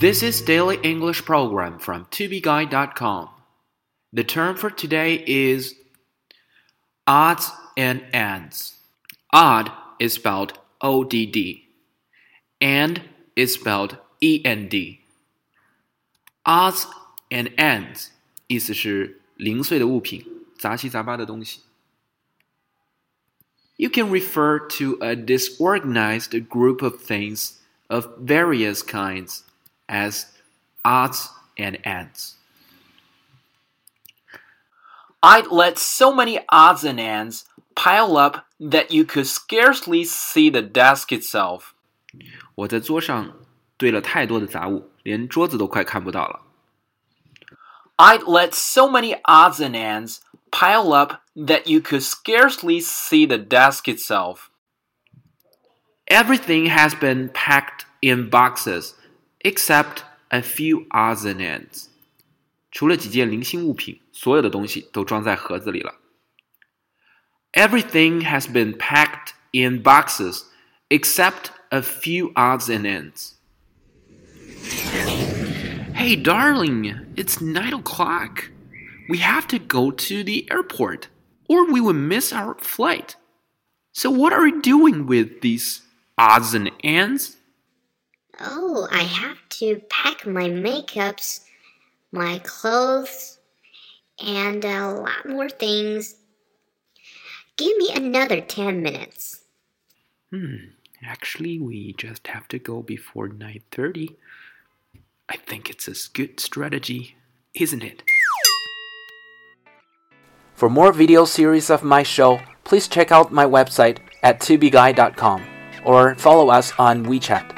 This is Daily English Program from tobeguide.com. The term for today is odds and ends. Odd is spelled O D D, and is spelled E N D. Odds and ends 意思是零碎的物品，杂七杂八的东西。You can refer to a disorganized group of things of various kinds as odds and ends. I'd let so many odds and ends pile up that you could scarcely see the desk itself. 我在桌上堆了太多的杂物，连桌子都快看不到了。I'd let so many odds and ends pile up that you could scarcely see the desk itself. Everything has been packed in boxes except a few odds and ends. 除了几件零星物品，所有的东西都装在盒子里了。Everything has been packed in boxes except a few odds and ends. Hey, darling, it's nine o'clock. We have to go to the airport, or we will miss our flight. So, what are you doing with these odds and ends? Oh, I have to pack my makeups, my clothes, and a lot more things. Give me another 10 minutes. Hmm, actually, we just have to go before 9:30. I think it's a good strategy, isn't it? For more video series of my show, please check out my website at tubeguy.com or follow us on WeChat.